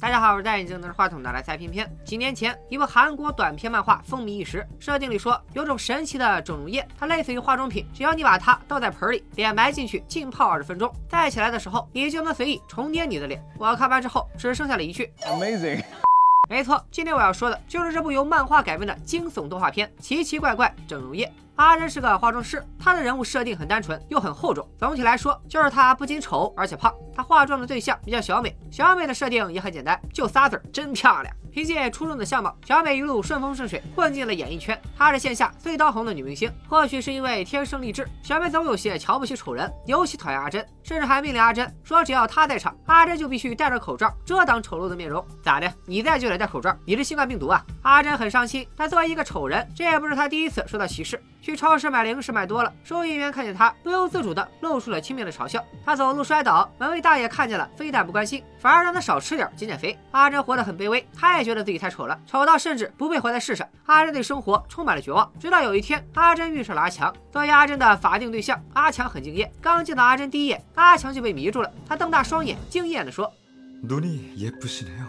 大家好，我是戴眼镜拿着话筒的来猜片片。几年前，一部韩国短片漫画风靡一时，设定里说有种神奇的整容液，它类似于化妆品，只要你把它倒在盆里，脸埋进去浸泡二十分钟，再起来的时候，你就能随意重叠你的脸。我看完之后，只剩下了一句 Amazing。没错，今天我要说的就是这部由漫画改编的惊悚动画片《奇奇怪怪整容液》。阿珍是个化妆师，她的人物设定很单纯又很厚重。总体来说，就是她不仅丑而且胖。她化妆的对象比较小美，小美的设定也很简单，就仨字儿：真漂亮。凭借出众的相貌，小美一路顺风顺水混进了演艺圈。她是线下最当红的女明星。或许是因为天生丽质，小美总有些瞧不起丑人，尤其讨厌阿珍，甚至还命令阿珍说，只要她在场，阿珍就必须戴着口罩遮挡丑陋的面容。咋的？你在就得戴口罩？你是新冠病毒啊？阿珍很伤心，但作为一个丑人，这也不是她第一次受到歧视。去超市买零食买多了，收银员看见他，不由自主的露出了轻蔑的嘲笑。他走路摔倒，门卫大爷看见了，非但不关心，反而让他少吃点，减减肥。阿珍活得很卑微，他也觉得自己太丑了，丑到甚至不配活在世上。阿珍对生活充满了绝望。直到有一天，阿珍遇上了阿强，作为阿珍的法定对象，阿强很敬业。刚见到阿珍第一眼，阿强就被迷住了。他瞪大双眼，惊艳的说：“努力也不是那样。”，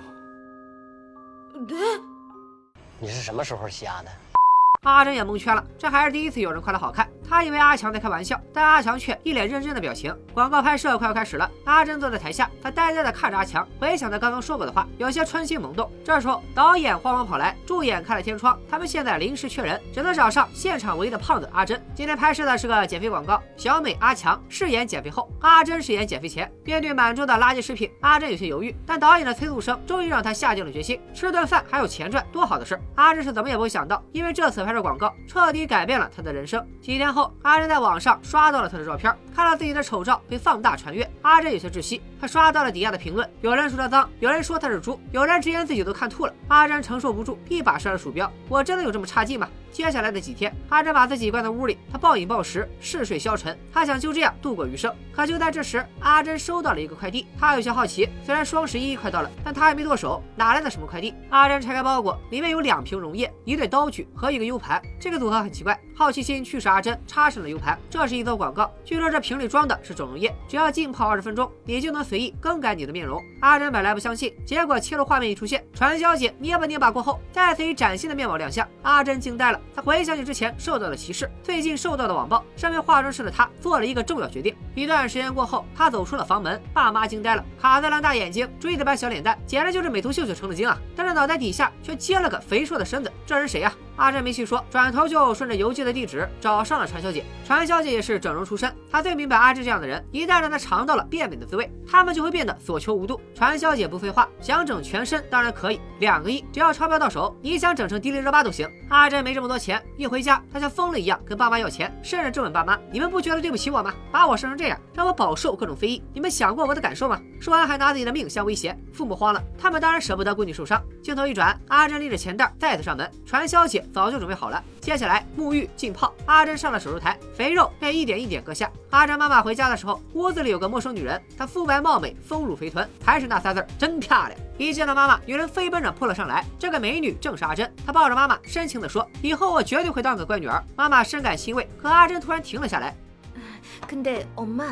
你是什么时候瞎的？阿珍也蒙圈了，这还是第一次有人夸她好看。她以为阿强在开玩笑，但阿强却一脸认真的表情。广告拍摄快要开始了，阿珍坐在台下，她呆呆的看着阿强，回想他刚刚说过的话，有些春心萌动。这时候，导演慌忙跑来，助演开了天窗，他们现在临时缺人，只能找上现场唯一的胖子阿珍。今天拍摄的是个减肥广告，小美、阿强饰演减肥后，阿珍饰演减肥前。面对满桌的垃圾食品，阿珍有些犹豫，但导演的催促声终于让她下定了决心。吃顿饭还有钱赚，多好的事！阿珍是怎么也不会想到，因为这次拍摄广告，彻底改变了他的人生。几天后。阿珍在网上刷到了他的照片，看到自己的丑照被放大传阅，阿珍有些窒息。他刷到了底下的评论，有人说他脏，有人说他是猪，有人直言自己都看吐了。阿珍承受不住，一把摔了鼠标。我真的有这么差劲吗？接下来的几天，阿珍把自己关在屋里，她暴饮暴食，嗜睡消沉，她想就这样度过余生。可就在这时，阿珍收到了一个快递，她有些好奇。虽然双十一快到了，但她还没剁手，哪来的什么快递？阿珍拆开包裹，里面有两瓶溶液、一对刀具和一个 U 盘。这个组合很奇怪。好奇心驱使阿珍插上了 U 盘，这是一则广告。据说这瓶里装的是整容液，只要浸泡二十分钟，你就能随意更改你的面容。阿珍本来不相信，结果切入画面一出现，传销姐捏吧捏吧过后，再次以崭新的面貌亮相，阿珍惊呆了。她回想起之前受到的歧视，最近受到的网暴，身为化妆师的她做了一个重要决定。一段时间过后，他走出了房门，爸妈惊呆了，卡姿兰大眼睛，锥子般小脸蛋，简直就是美图秀秀成了精啊！但是脑袋底下却接了个肥硕的身子，这人谁呀？阿珍没细说，转头就顺着邮寄的地址找上了传销姐。传销姐也是整容出身，她最明白阿珍这样的人，一旦让她尝到了变美的滋味，他们就会变得所求无度。传销姐不废话，想整全身当然可以，两个亿，只要钞票到手，你想整成迪丽热巴都行。阿珍没这么多钱，一回家她像疯了一样跟爸妈要钱，甚至质问爸妈：“你们不觉得对不起我吗？把我生成这样，让我饱受各种非议，你们想过我的感受吗？”说完还拿自己的命相威胁，父母慌了，他们当然舍不得闺女受伤。镜头一转，阿珍拎着钱袋再次上门，传销姐。早就准备好了，接下来沐浴浸泡。阿珍上了手术台，肥肉被一点一点割下。阿珍妈妈回家的时候，屋子里有个陌生女人，她肤白貌美，丰乳肥臀，还是那仨字儿真漂亮。一见到妈妈，女人飞奔着扑了上来。这个美女正是阿珍，她抱着妈妈，深情地说：“以后我绝对会当个乖女儿。”妈妈深感欣慰，可阿珍突然停了下来。 근데 엄마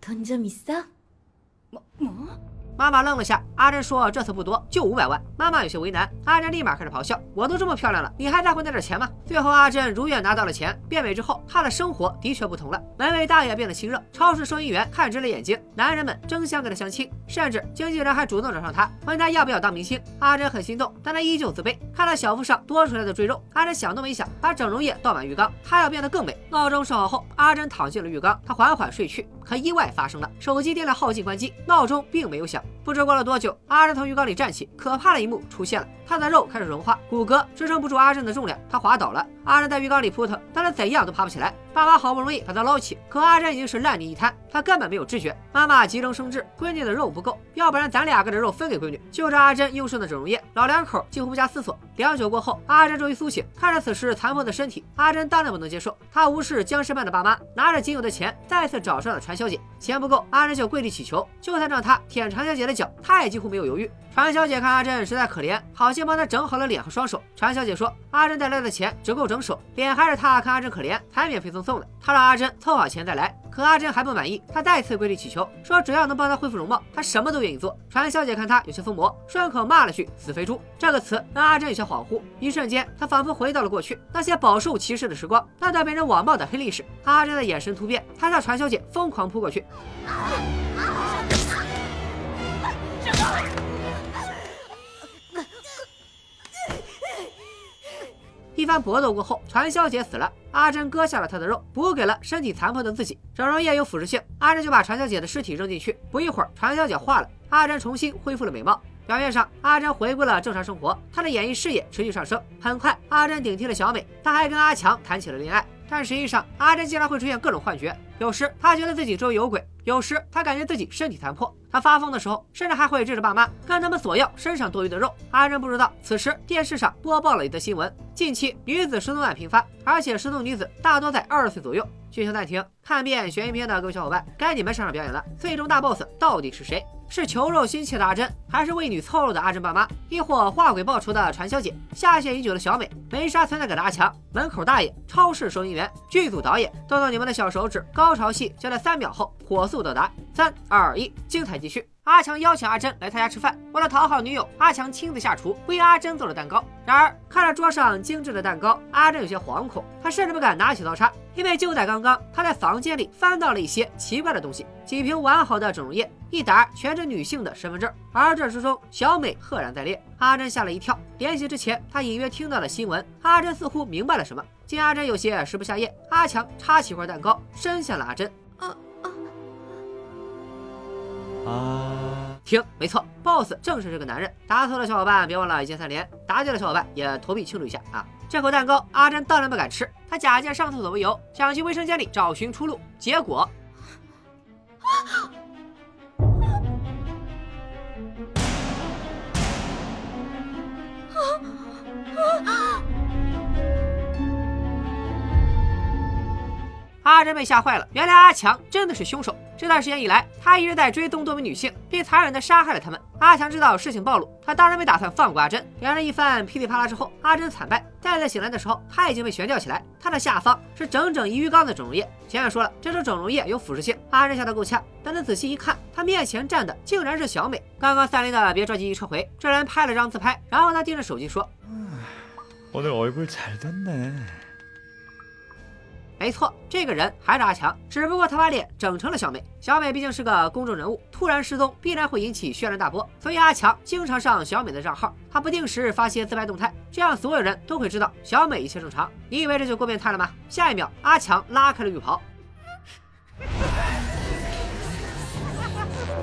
돈 좀 있어 뭐 뭐 妈妈愣了下，阿珍说：“这次不多，就五百万。”妈妈有些为难，阿珍立马开始咆哮：“我都这么漂亮了，你还在乎那点钱吗？”最后，阿珍如愿拿到了钱，变美之后，她的生活的确不同了。门卫大爷变得亲热，超市收银员看直了眼睛，男人们争相跟她相亲，甚至经纪人还主动找上她，问她要不要当明星。阿珍很心动，但她依旧自卑。看到小腹上多出来的赘肉，阿珍想都没想，把整容液倒满浴缸，她要变得更美。闹钟设好后，阿珍躺进了浴缸，她缓缓睡去。可意外发生了，手机电量耗尽，关机，闹钟并没有响。不知过了多久，阿珍从浴缸里站起，可怕的一幕出现了。她的肉开始融化，骨骼支撑不住阿珍的重量，她滑倒了。阿珍在浴缸里扑腾，但她怎样都爬不起来。爸妈好不容易把她捞起，可阿珍已经是烂泥一滩，她根本没有知觉。妈妈急中生智，闺女的肉不够，要不然咱俩个的肉分给闺女。就着阿珍用剩的整容液，老两口几乎不加思索。良久过后，阿珍终于苏醒，看着此时残破的身体，阿珍当然不能接受。她无视僵尸般的爸妈，拿着仅有的钱，再次找上了传销姐。钱不够，阿珍就跪地乞求，就算让她舔传销姐的脚，她也几乎没有犹豫。传小姐看阿珍实在可怜，好心帮她整好了脸和双手。传小姐说，阿珍带来的钱只够整手，脸还是她看阿珍可怜才免费赠送的。她让阿珍凑好钱再来，可阿珍还不满意，她再次跪地祈求，说只要能帮她恢复容貌，她什么都愿意做。传小姐看她有些疯魔，顺口骂了句“死肥猪”这个词，让阿珍有些恍惚。一瞬间，她仿佛回到了过去那些饱受歧视的时光，那段被人网暴的黑历史。阿珍的眼神突变，她向传小姐疯狂扑过去。一番搏斗过后，传销姐死了。阿珍割下了她的肉，补给了身体残破的自己。整容液有腐蚀性，阿珍就把传销姐的尸体扔进去。不一会儿，传销姐化了，阿珍重新恢复了美貌。表面上，阿珍回归了正常生活，她的演艺事业持续上升。很快，阿珍顶替了小美，她还跟阿强谈起了恋爱。但实际上，阿珍经常会出现各种幻觉，有时她觉得自己周围有鬼，有时她感觉自己身体残破。她发疯的时候，甚至还会追着爸妈，跟他们索要身上多余的肉。阿珍不知道，此时电视上播报了一则新闻：近期女子失踪案频发，而且失踪女子大多在二十岁左右。剧情暂停，看遍悬疑片的各位小伙伴，该你们上场表演了。最终大 boss 到底是谁？是求肉心切的阿珍，还是为女凑肉的阿珍爸妈，亦或画鬼报仇的传销姐，下线已久的小美，没啥存在感的阿强，门口大爷，超市收银员，剧组导演，动动你们的小手指，高高潮戏将在三秒后火速到达。三二一，精彩继续。阿强邀请阿珍来他家吃饭，为了讨好女友，阿强亲自下厨为阿珍做了蛋糕。然而看着桌上精致的蛋糕，阿珍有些惶恐，她甚至不敢拿起刀叉，因为就在刚刚，她在房间里翻到了一些奇怪的东西：几瓶完好的整容液，一沓全是女性的身份证。而这之中，小美赫然在列。阿珍吓了一跳，联系之前她隐约听到了新闻，阿珍似乎明白了什么。见阿珍有些食不下咽，阿强插起块蛋糕，伸向了阿珍。啊，啊啊！听，没错，BOSS 正是这个男人。答错的小伙伴别忘了一键三连，答对的小伙伴也投币庆祝一下啊！这口蛋糕，阿珍当然不敢吃，她假借上厕所为由，想去卫生间里找寻出路，结果。阿珍被吓坏了，原来阿强真的是凶手。这段时间以来，他一直在追踪多名女性，并残忍地杀害了她们。阿强知道事情暴露，他当然没打算放过阿珍。两人一番噼里啪啦之后，阿珍惨败。再次醒来的时候，她已经被悬吊起来，她的下方是整整一鱼缸的整容液。前面说了，这种整容液有腐蚀性。阿珍吓得够呛，但她仔细一看，她面前站的竟然是小美。刚刚三连的别着急撤回，这人拍了张自拍，然后他盯着手机说：“오늘얼굴잘됐네。” 没错，这个人还是阿强，只不过他把脸整成了小美。小美毕竟是个公众人物，突然失踪必然会引起轩然大波，所以阿强经常上小美的账号，他不定时发些自拍动态，这样所有人都会知道小美一切正常。你以为这就够变态了吗？下一秒，阿强拉开了浴袍。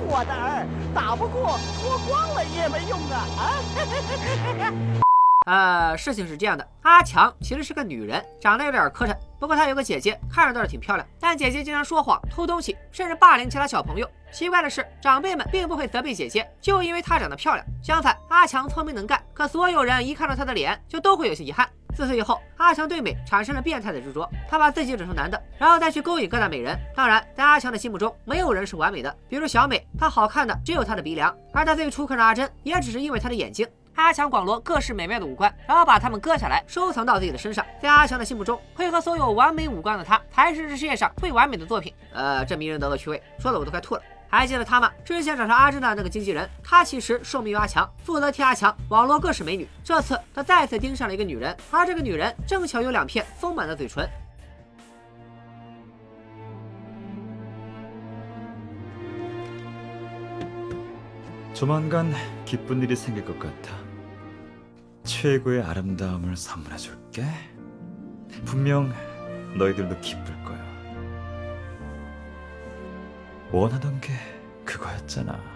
我的儿，打不过脱光了也没用啊！啊！呃，事情是这样的，阿强其实是个女人，长得有点磕碜。不过她有个姐姐，看着倒是挺漂亮，但姐姐经常说谎、偷东西，甚至霸凌其他小朋友。奇怪的是，长辈们并不会责备姐姐，就因为她长得漂亮。相反，阿强聪明能干，可所有人一看到他的脸，就都会有些遗憾。自此以后，阿强对美产生了变态的执着，他把自己整成男的，然后再去勾引各大美人。当然，在阿强的心目中，没有人是完美的，比如小美，她好看的只有她的鼻梁，而他最初看上阿珍，也只是因为她的眼睛。阿强广罗各式美妙的五官，然后把它们割下来收藏到自己的身上。在阿强的心目中，配合所有完美五官的他，才是这世界上最完美的作品。呃，这迷人的恶趣味，说的我都快吐了。还记得他吗？之前找上阿珍的那个经纪人，他其实受命于阿强，负责替阿强网罗各式美女。这次他再次盯上了一个女人，而这个女人正巧有两片丰满的嘴唇。조만간기쁜일이생길것같아 최고의 아름다움을 선물해 줄게. 분명 너희들도 기쁠 거야. 원하던 게 그거였잖아.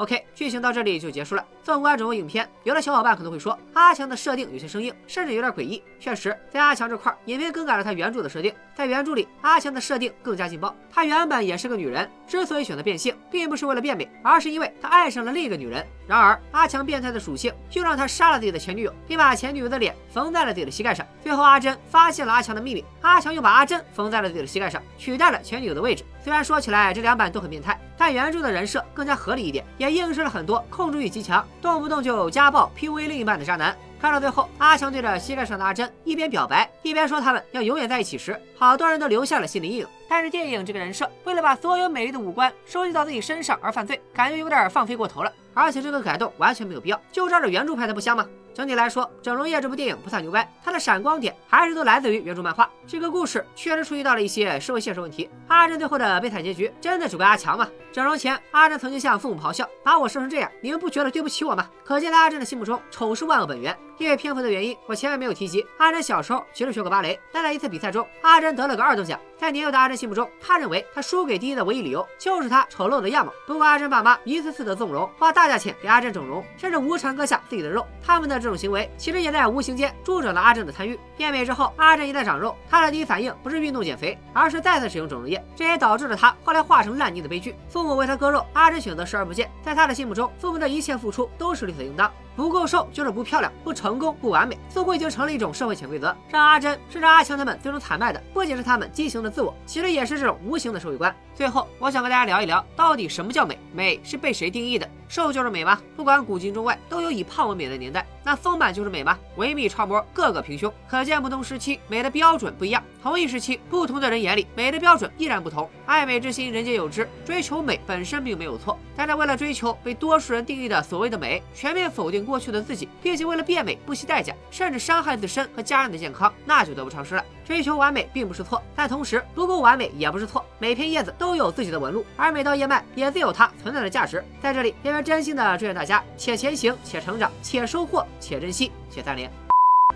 OK，剧情到这里就结束了。纵观整部影片，有的小伙伴可能会说阿强的设定有些生硬，甚至有点诡异。确实，在阿强这块，影片更改了他原著的设定。在原著里，阿强的设定更加劲爆。他原本也是个女人，之所以选择变性，并不是为了变美，而是因为他爱上了另一个女人。然而，阿强变态的属性就让他杀了自己的前女友，并把前女友的脸缝在了自己的膝盖上。最后，阿珍发现了阿强的秘密，阿强又把阿珍缝在了自己的膝盖上，取代了前女友的位置。虽然说起来这两版都很变态，但原著的人设更加合理一点，也映射了很多控制欲极强、动不动就家暴、PUA 另一半的渣男。看到最后，阿强对着膝盖上的阿珍一边表白，一边说他们要永远在一起时，好多人都留下了心理阴影。但是电影这个人设，为了把所有美丽的五官收集到自己身上而犯罪，感觉有点放飞过头了。而且这个改动完全没有必要，就照着原著拍的不香吗？整体来说，《整容业》这部电影不算牛掰，它的闪光点还是都来自于原著漫画。这个故事确实触及到了一些社会现实问题。阿珍最后的悲惨结局，真的只怪阿强吗？整容前，阿珍曾经向父母咆哮：“把我生成这样，你们不觉得对不起我吗？”可见在阿珍的心目中，丑是万恶本源。因为篇幅的原因，我前面没有提及，阿珍小时候其实学过芭蕾，但在一次比赛中，阿珍得了个二等奖。在年幼的阿珍心目中，他认为他输给第一的唯一理由就是他丑陋的样貌。不过阿珍爸妈一次次的纵容，花大价钱给阿珍整容，甚至无偿割下自己的肉。他们的这种行为，其实也在无形间助长了阿珍的贪欲。变美之后，阿珍一旦长肉，她的第一反应不是运动减肥，而是再次使用整容液。这也导致了她后来化成烂泥的悲剧。父母为她割肉，阿珍选择视而不见。在她的心目中，父母的一切付出都是理所应当。不够瘦就是不漂亮、不成功、不完美，似乎已经成了一种社会潜规则，让阿珍甚至阿强他们最终惨败的，不仅是他们畸形的自我，其实也是这种无形的社会观。最后，我想跟大家聊一聊，到底什么叫美？美是被谁定义的？瘦就是美吗？不管古今中外，都有以胖为美的年代。那丰满就是美吗？维密超模个个平胸，可见不同时期美的标准不一样。同一时期，不同的人眼里美的标准依然不同。爱美之心，人皆有之。追求美本身并没有错，但是为了追求被多数人定义的所谓的美，全面否定过去的自己，并且为了变美不惜代价，甚至伤害自身和家人的健康，那就得不偿失了。追求完美并不是错，但同时不够完美也不是错。每片叶子都有自己的纹路，而每道叶脉也自有它存在的价值。在这里，片片真心的祝愿大家且前行且成长且收获且珍惜且三连。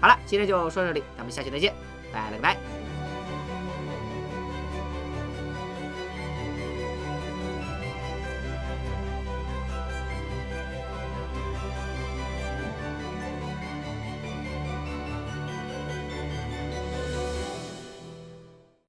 好了，今天就说到这里，咱们下期再见，拜了个拜。